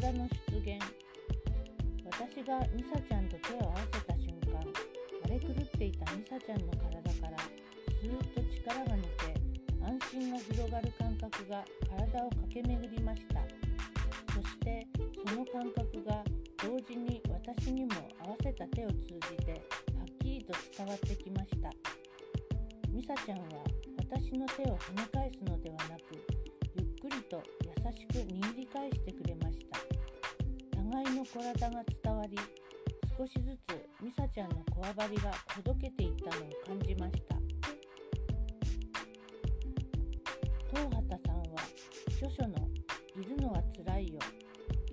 体の出現。私がミサちゃんと手を合わせた瞬間荒れ狂っていたミサちゃんの体からスーッと力が抜け安心が広がる感覚が体を駆け巡りました。そしてその感覚が同時に私にも合わせた手を通じてはっきりと伝わってきました。ミサちゃんは私の手を跳ね返すのではなくゆっくりとしく握り返してくれました。互いの体が伝わり少しずつミサちゃんのこわばりがほどけていったのを感じました。東畑さんは著書の「いるのはつらいよ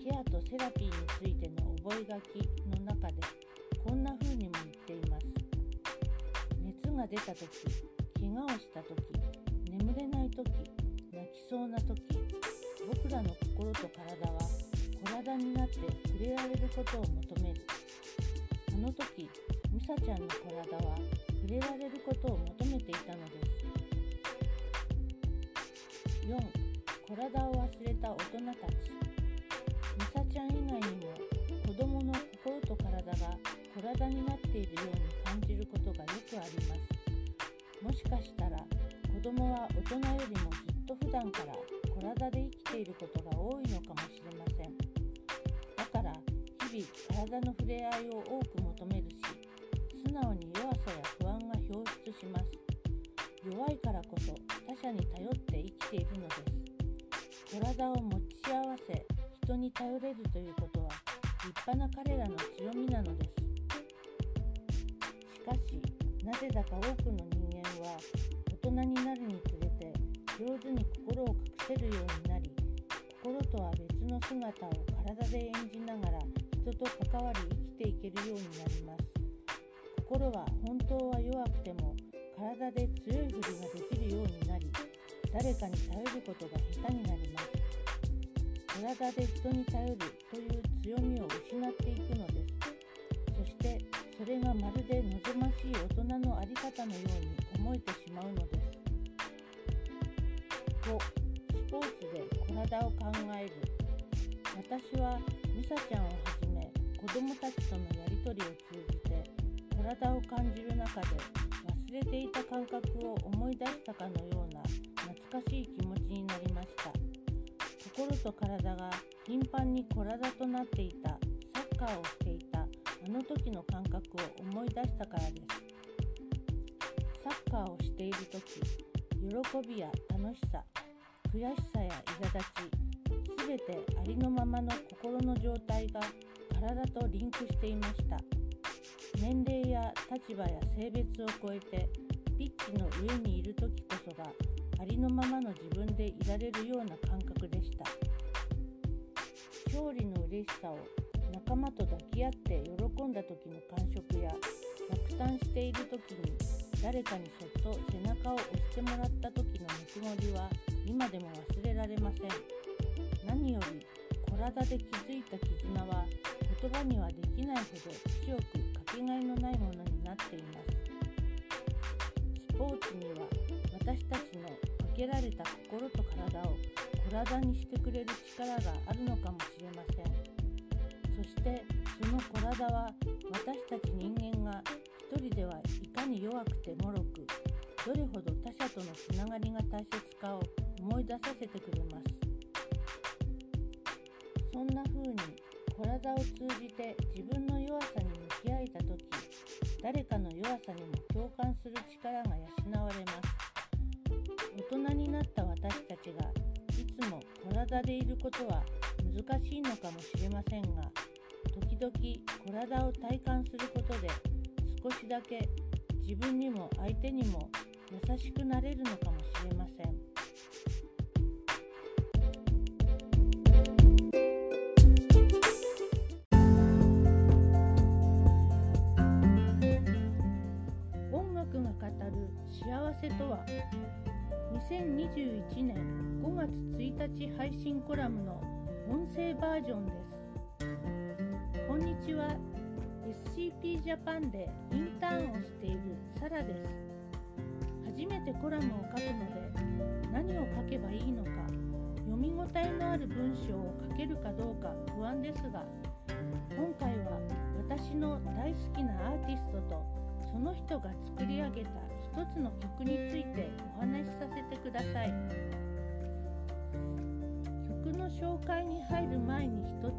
ケアとセラピーについての覚書の中でこんな風にも言っています。熱が出た時怪我をした時眠れない時泣きそうな時僕らの心と体は体になって触れられることを求めるあの時ミサちゃんの体は触れられることを求めていたのです。4体を忘れた大人たちミサちゃん以外にも子供の心と体が体になっているように感じることがよくあります。もしかしたら子供は大人よりもずっと普段から体で生きていることが多いのかもしれません。だから日々体の触れ合いを多く求めるし素直に弱さや不安が表出します。弱いからこそ他者に頼って生きているのです。体を持ち合わせ人に頼れるということは立派な彼らの強みなのです。しかしなぜだか多くの人間は大人になるにつれ上手に心を隠せるようになり心とは別の姿を体で演じながら人と関わり生きていけるようになります。心は本当は弱くても体で強いふりができるようになり誰かに頼ることが下手になります。体で人に頼るという強みを失っていくのです。そしてそれがまるで望ましい大人の在り方のように思えてしまうのです。5スポーツで体を考える。私はミサちゃんをはじめ子供たちとのやり取りを通じて体を感じる中で忘れていた感覚を思い出したかのような懐かしい気持ちになりました。心と体が頻繁に体となっていたサッカーをしていたあの時の感覚を思い出したからです。サッカーをしている時喜びや楽しさ悔しさや苛立ち全てありのままの心の状態が体とリンクしていました。年齢や立場や性別を超えてピッチの上にいる時こそがありのままの自分でいられるような感覚でした。勝利の嬉しさを仲間と抱き合って喜んだ時の感触や落胆している時に誰かにそっと背中を押してもらった時のぬくもりは今でも忘れられません。何より体で築いた絆は言葉にはできないほど強くかけがえのないものになっています。スポーツには私たちのかけられた心と体を体にしてくれる力があるのかもしれません。そしてその体は私たち人間が一人ではいかに弱くて脆くどれほど他者とのつながりが大切かを思い出させてくれます。そんな風に体を通じて自分の弱さに向き合えた時誰かの弱さにも共感する力が養われます。大人になった私たちがいつも体でいることは難しいのかもしれませんが時々体を体感することで少しだけ自分にも相手にも優しくなれるのかもしれません。幸せとは？2021年5月1日配信コラムの音声バージョンです。こんにちは。SCP ジャパンでインターンをしているサラです。初めてコラムを書くので何を書けばいいのか読み応えのある文章を書けるかどうか不安ですが今回は私の大好きなアーティストとその人が作り上げた一つの曲についてお話しさせてください。曲の紹介に入る前に一つ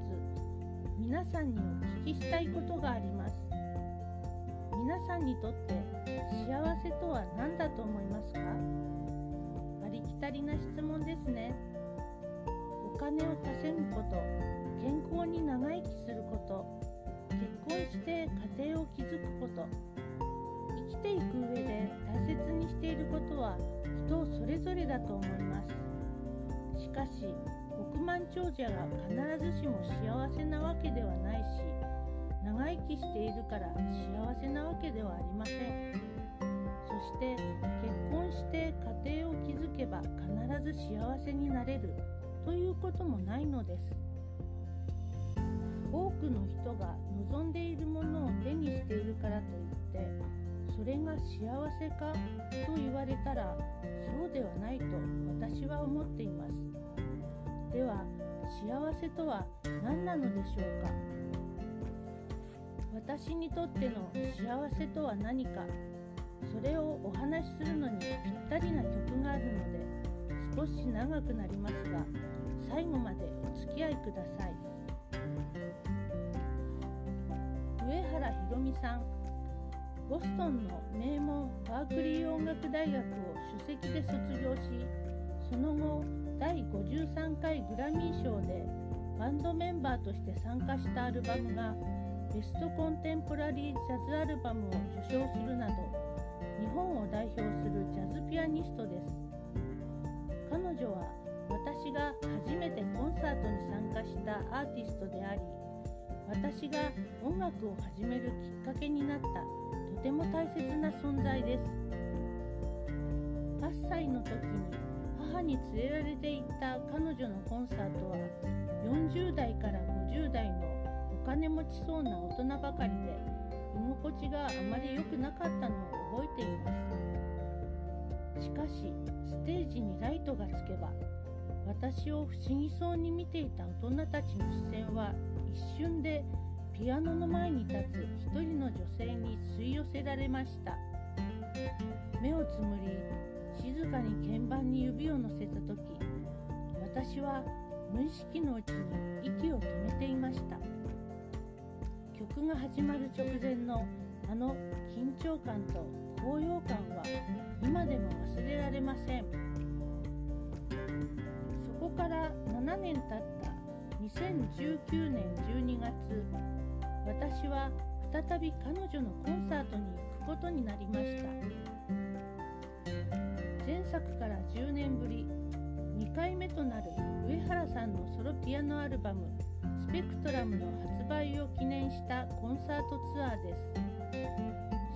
皆さんにお聞きしたいことがあります。皆さんにとって幸せとは何だと思いますか？ありきたりな質問ですね。お金を稼ぐこと健康に長生きすること結婚して家庭を築くこと生きていく上で大切にしていることは人それぞれだと思います。しかし億万長者が必ずしも幸せなわけではないし長生きしているから幸せなわけではありません。そして結婚して家庭を築けば必ず幸せになれるということもないのです。多くの人が望んでいるものを手にしているからといってそれが幸せかと言われたらそうではないと私は思っています。では幸せとは何なのでしょうか？私にとっての幸せとは何か？それをお話しするのにぴったりな曲があるので少し長くなりますが最後までお付き合いください。上原ひろみさん。ボストンの名門バークリー音楽大学を首席で卒業しその後第53回グラミー賞でバンドメンバーとして参加したアルバムがベストコンテンポラリージャズアルバムを受賞するなど日本を代表するジャズピアニストです。彼女は私が初めてコンサートに参加したアーティストであり私が音楽を始めるきっかけになった。ても大切な存在です。8歳の時に母に連れられて行った彼女のコンサートは40代から50代のお金持ちそうな大人ばかりで居心地があまり良くなかったのを覚えています。しかしステージにライトがつけば私を不思議そうに見ていた大人たちの視線は一瞬でピアノの前に立つ一人の女性に吸い寄せられました。目をつむり静かに鍵盤に指を乗せた時私は無意識のうちに息を止めていました。曲が始まる直前のあの緊張感と高揚感は今でも忘れられません。そこから7年経った2019年12月私は再び彼女のコンサートに行くことになりました。前作から10年ぶり2回目となる上原さんのソロピアノアルバム「スペクトラム」の発売を記念したコンサートツアーです。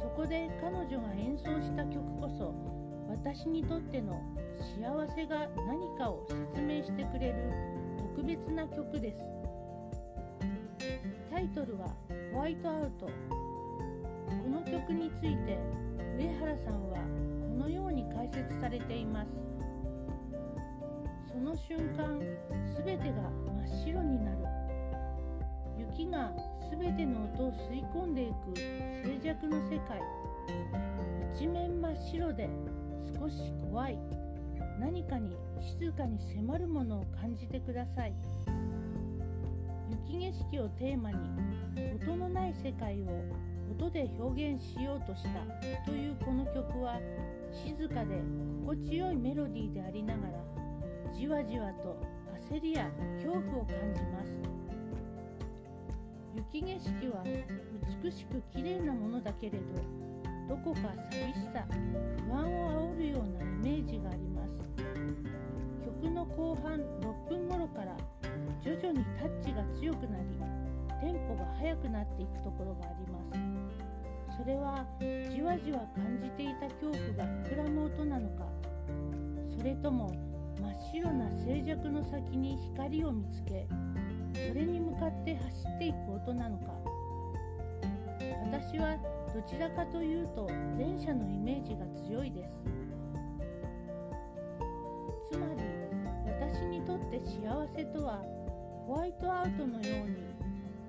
そこで彼女が演奏した曲こそ私にとっての幸せが何かを説明してくれる特別な曲です。イトルは「ホワイトアウト」この曲について上原さんはこのように解説されています。その瞬間全てが真っ白になる。雪が全ての音を吸い込んでいく静寂の世界。一面真っ白で少し怖い。何かに静かに迫るものを感じてください。雪景色をテーマに音のない世界を音で表現しようとしたというこの曲は静かで心地よいメロディーでありながらじわじわと焦りや恐怖を感じます。雪景色は美しく綺麗なものだけれどどこか寂しさ不安を煽るようなイメージがあります。曲の後半6分にタッチが強くなりテンポが速くなっていくところがあります。それはじわじわ感じていた恐怖が膨らむ音なのか。それとも真っ白な静寂の先に光を見つけそれに向かって走っていく音なのか。私はどちらかというと前者のイメージが強いです。つまり私にとって幸せとはホワイトアウトのように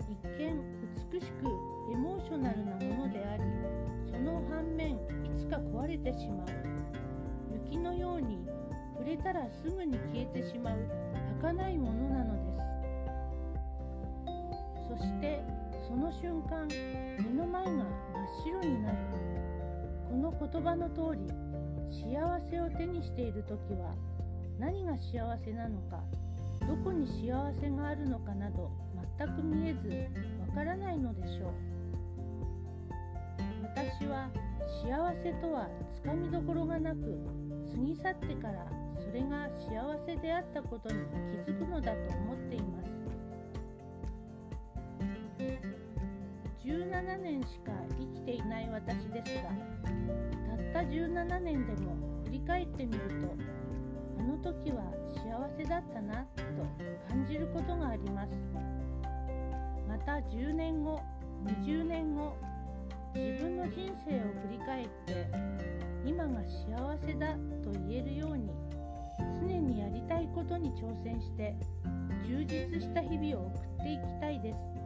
一見美しくエモーショナルなものでありその反面いつか壊れてしまう。雪のように触れたらすぐに消えてしまう儚いものなのです。そしてその瞬間目の前が真っ白になる。この言葉の通り幸せを手にしている時は何が幸せなのかどこに幸せがあるのかなど全く見えずわからないのでしょう。私は幸せとはつかみどころがなく過ぎ去ってからそれが幸せであったことに気づくのだと思っています。17年しか生きていない私ですがたった17年でも振り返ってみるとの時は幸せだったなと感じることがありますまた10年後20年後自分の人生を振り返って今が幸せだと言えるように常にやりたいことに挑戦して充実した日々を送っていきたいです。